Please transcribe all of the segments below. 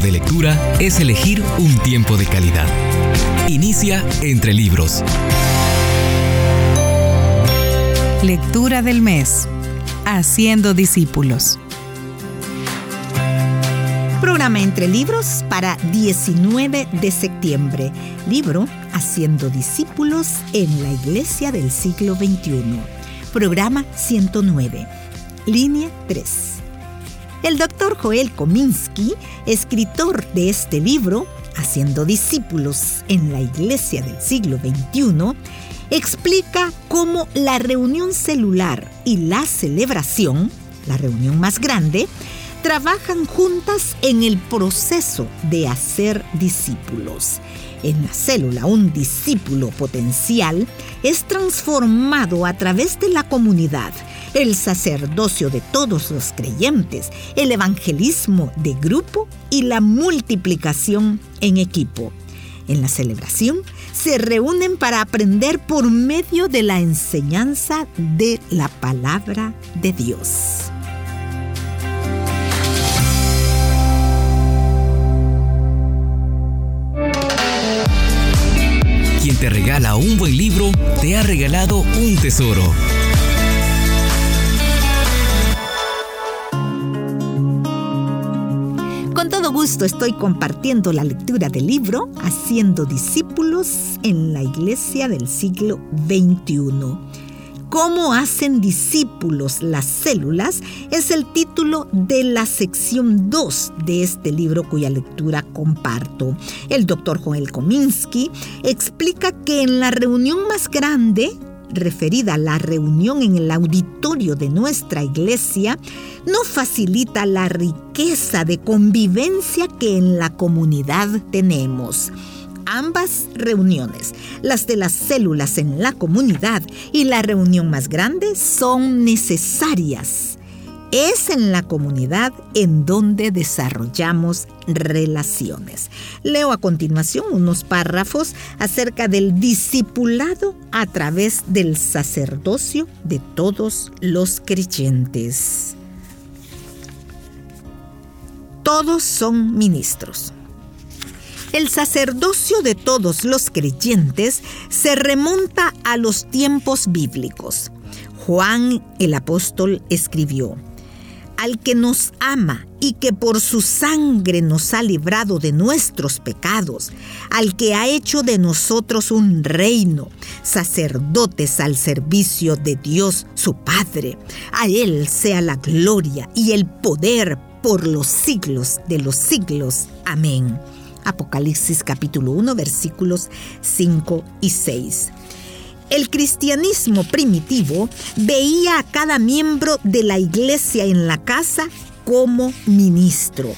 de lectura es elegir un tiempo de calidad. Inicia entre libros. Lectura del mes. Haciendo discípulos. Programa Entre Libros para 19 de septiembre. Libro Haciendo discípulos en la Iglesia del siglo XXI. Programa 109. Línea 3. El doctor Joel Kominsky, escritor de este libro, Haciendo discípulos en la Iglesia del siglo XXI, explica cómo la reunión celular y la celebración, la reunión más grande, trabajan juntas en el proceso de hacer discípulos. En la célula, un discípulo potencial es transformado a través de la comunidad, el sacerdocio de todos los creyentes, el evangelismo de grupo y la multiplicación en equipo. En la celebración se reúnen para aprender por medio de la enseñanza de la palabra de Dios. Quien te regala un buen libro, te ha regalado un tesoro. Gusto estoy compartiendo la lectura del libro Haciendo discípulos en la iglesia del siglo XXI. ¿Cómo hacen discípulos las células? Es el título de la sección 2 de este libro cuya lectura comparto. El doctor Joel Kominsky explica que en la reunión más grande, referida a la reunión en el auditorio de nuestra iglesia, no facilita la riqueza de convivencia que en la comunidad tenemos ambas reuniones, las de las células en la comunidad y la reunión más grande, son necesarias. Es en la comunidad en donde desarrollamos relaciones. Leo a continuación unos párrafos acerca del discipulado a través del sacerdocio de todos los creyentes. Todos son ministros. El sacerdocio de todos los creyentes se remonta a los tiempos bíblicos. Juan el apóstol escribió, al que nos ama y que por su sangre nos ha librado de nuestros pecados, al que ha hecho de nosotros un reino, sacerdotes al servicio de Dios su Padre. A Él sea la gloria y el poder por los siglos de los siglos. Amén. Apocalipsis capítulo 1 versículos 5 y 6. El cristianismo primitivo veía a cada miembro de la iglesia en la casa como ministro.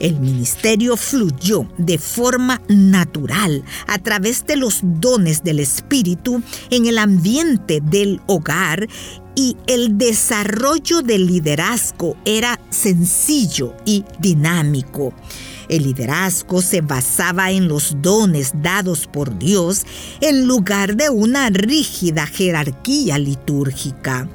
El ministerio fluyó de forma natural a través de los dones del Espíritu en el ambiente del hogar y el desarrollo del liderazgo era sencillo y dinámico. El liderazgo se basaba en los dones dados por Dios en lugar de una rígida jerarquía litúrgica.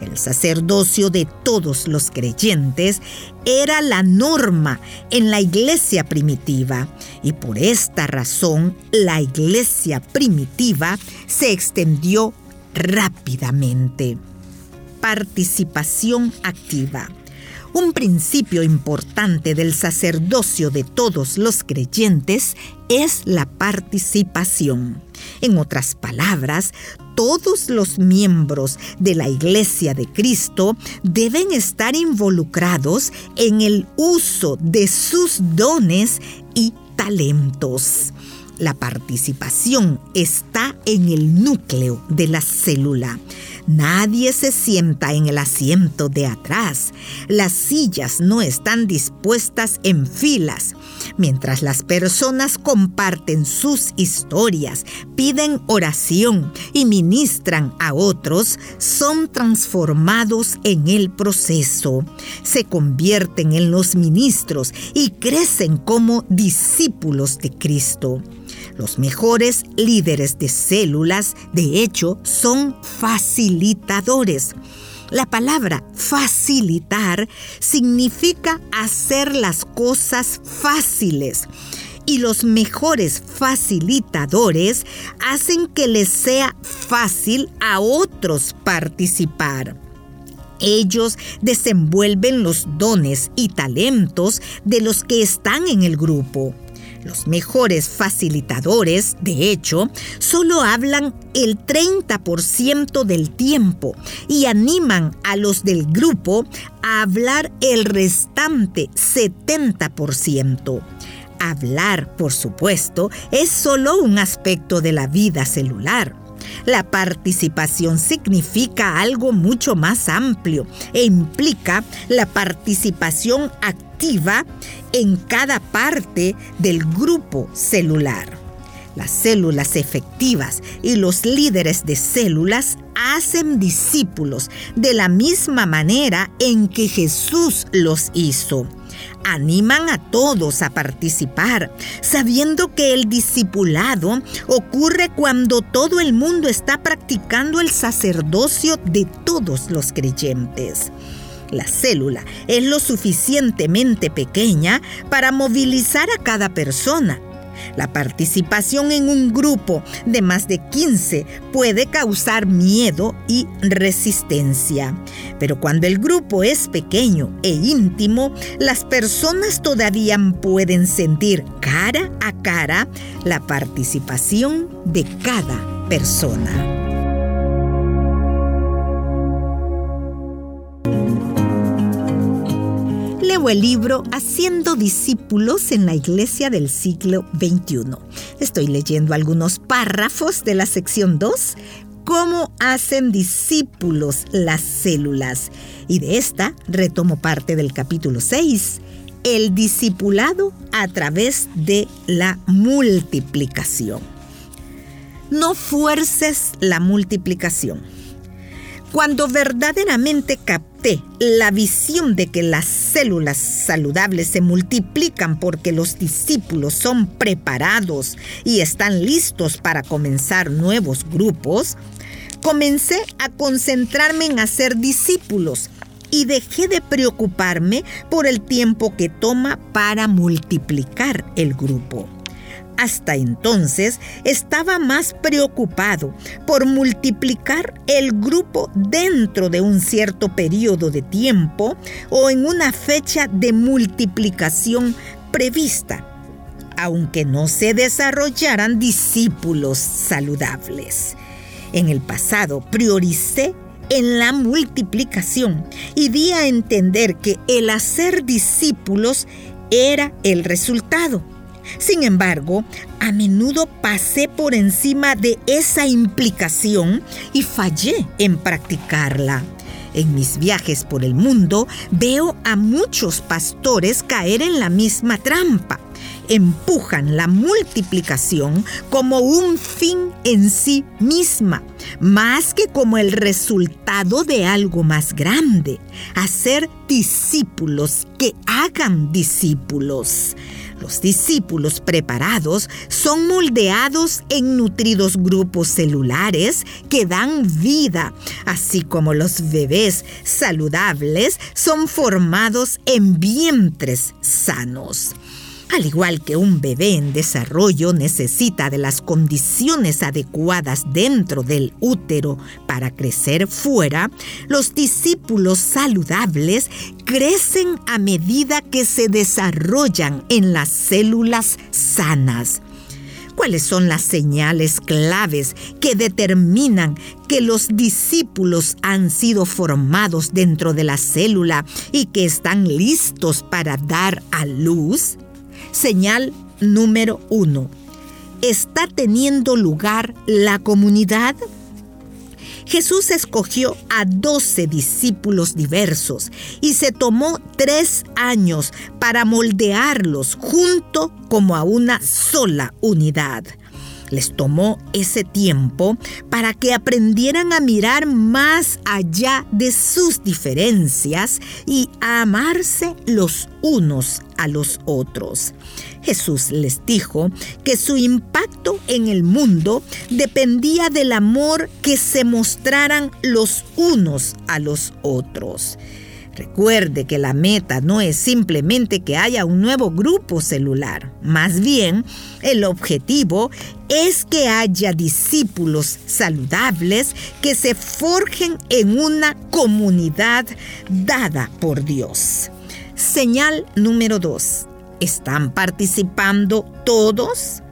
El sacerdocio de todos los creyentes era la norma en la iglesia primitiva y por esta razón la iglesia primitiva se extendió rápidamente. Participación activa. Un principio importante del sacerdocio de todos los creyentes es la participación. En otras palabras, todos los miembros de la Iglesia de Cristo deben estar involucrados en el uso de sus dones y talentos. La participación está en el núcleo de la célula. Nadie se sienta en el asiento de atrás. Las sillas no están dispuestas en filas. Mientras las personas comparten sus historias, piden oración y ministran a otros, son transformados en el proceso. Se convierten en los ministros y crecen como discípulos de Cristo. Los mejores líderes de células, de hecho, son facilitadores. La palabra facilitar significa hacer las cosas fáciles y los mejores facilitadores hacen que les sea fácil a otros participar. Ellos desenvuelven los dones y talentos de los que están en el grupo. Los mejores facilitadores, de hecho, solo hablan el 30% del tiempo y animan a los del grupo a hablar el restante 70%. Hablar, por supuesto, es solo un aspecto de la vida celular. La participación significa algo mucho más amplio e implica la participación activa en cada parte del grupo celular. Las células efectivas y los líderes de células hacen discípulos de la misma manera en que Jesús los hizo animan a todos a participar, sabiendo que el discipulado ocurre cuando todo el mundo está practicando el sacerdocio de todos los creyentes. La célula es lo suficientemente pequeña para movilizar a cada persona la participación en un grupo de más de 15 puede causar miedo y resistencia. Pero cuando el grupo es pequeño e íntimo, las personas todavía pueden sentir cara a cara la participación de cada persona. El libro Haciendo discípulos en la iglesia del siglo XXI. Estoy leyendo algunos párrafos de la sección 2, cómo hacen discípulos las células. Y de esta retomo parte del capítulo 6, el discipulado a través de la multiplicación. No fuerces la multiplicación. Cuando verdaderamente la visión de que las células saludables se multiplican porque los discípulos son preparados y están listos para comenzar nuevos grupos, comencé a concentrarme en hacer discípulos y dejé de preocuparme por el tiempo que toma para multiplicar el grupo. Hasta entonces estaba más preocupado por multiplicar el grupo dentro de un cierto periodo de tiempo o en una fecha de multiplicación prevista, aunque no se desarrollaran discípulos saludables. En el pasado prioricé en la multiplicación y di a entender que el hacer discípulos era el resultado sin embargo, a menudo pasé por encima de esa implicación y fallé en practicarla. En mis viajes por el mundo veo a muchos pastores caer en la misma trampa. Empujan la multiplicación como un fin en sí misma, más que como el resultado de algo más grande, hacer discípulos que hagan discípulos. Los discípulos preparados son moldeados en nutridos grupos celulares que dan vida, así como los bebés saludables son formados en vientres sanos. Al igual que un bebé en desarrollo necesita de las condiciones adecuadas dentro del útero para crecer fuera, los discípulos saludables crecen a medida que se desarrollan en las células sanas. ¿Cuáles son las señales claves que determinan que los discípulos han sido formados dentro de la célula y que están listos para dar a luz? Señal número uno. ¿Está teniendo lugar la comunidad? Jesús escogió a doce discípulos diversos y se tomó tres años para moldearlos junto como a una sola unidad. Les tomó ese tiempo para que aprendieran a mirar más allá de sus diferencias y a amarse los unos a los otros. Jesús les dijo que su impacto en el mundo dependía del amor que se mostraran los unos a los otros. Recuerde que la meta no es simplemente que haya un nuevo grupo celular, más bien el objetivo es que haya discípulos saludables que se forjen en una comunidad dada por Dios. Señal número 2. ¿Están participando todos?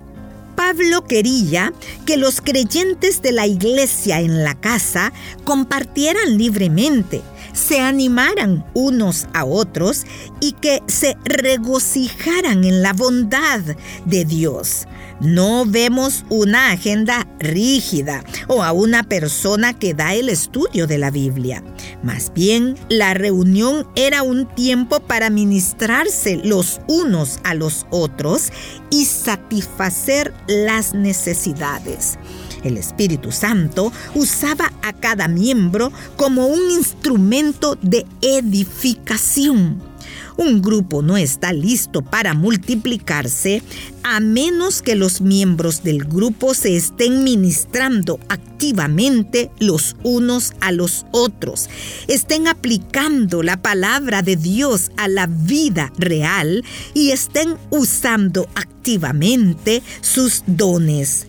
Pablo quería que los creyentes de la iglesia en la casa compartieran libremente se animaran unos a otros y que se regocijaran en la bondad de Dios. No vemos una agenda rígida o a una persona que da el estudio de la Biblia. Más bien, la reunión era un tiempo para ministrarse los unos a los otros y satisfacer las necesidades. El Espíritu Santo usaba a cada miembro como un instrumento de edificación. Un grupo no está listo para multiplicarse a menos que los miembros del grupo se estén ministrando activamente los unos a los otros, estén aplicando la palabra de Dios a la vida real y estén usando activamente sus dones.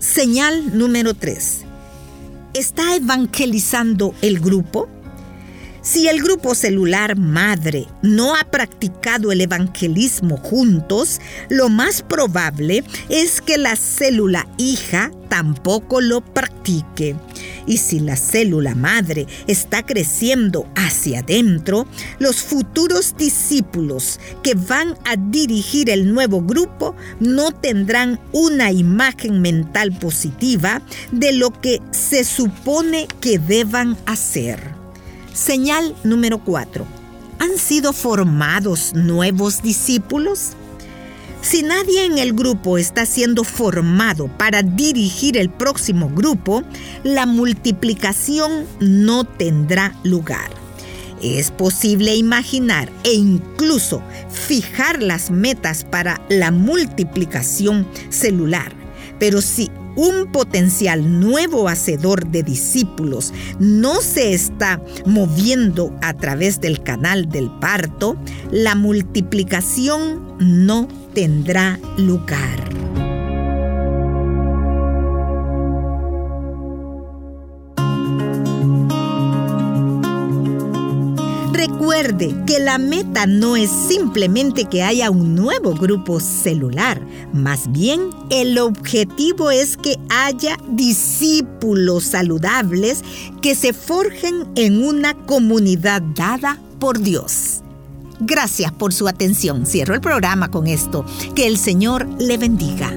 Señal número 3. ¿Está evangelizando el grupo? Si el grupo celular madre no ha practicado el evangelismo juntos, lo más probable es que la célula hija tampoco lo practique. Y si la célula madre está creciendo hacia adentro, los futuros discípulos que van a dirigir el nuevo grupo no tendrán una imagen mental positiva de lo que se supone que deban hacer. Señal número 4. ¿Han sido formados nuevos discípulos? Si nadie en el grupo está siendo formado para dirigir el próximo grupo, la multiplicación no tendrá lugar. Es posible imaginar e incluso fijar las metas para la multiplicación celular, pero si un potencial nuevo hacedor de discípulos no se está moviendo a través del canal del parto, la multiplicación no tendrá lugar. Que la meta no es simplemente que haya un nuevo grupo celular, más bien el objetivo es que haya discípulos saludables que se forjen en una comunidad dada por Dios. Gracias por su atención. Cierro el programa con esto. Que el Señor le bendiga.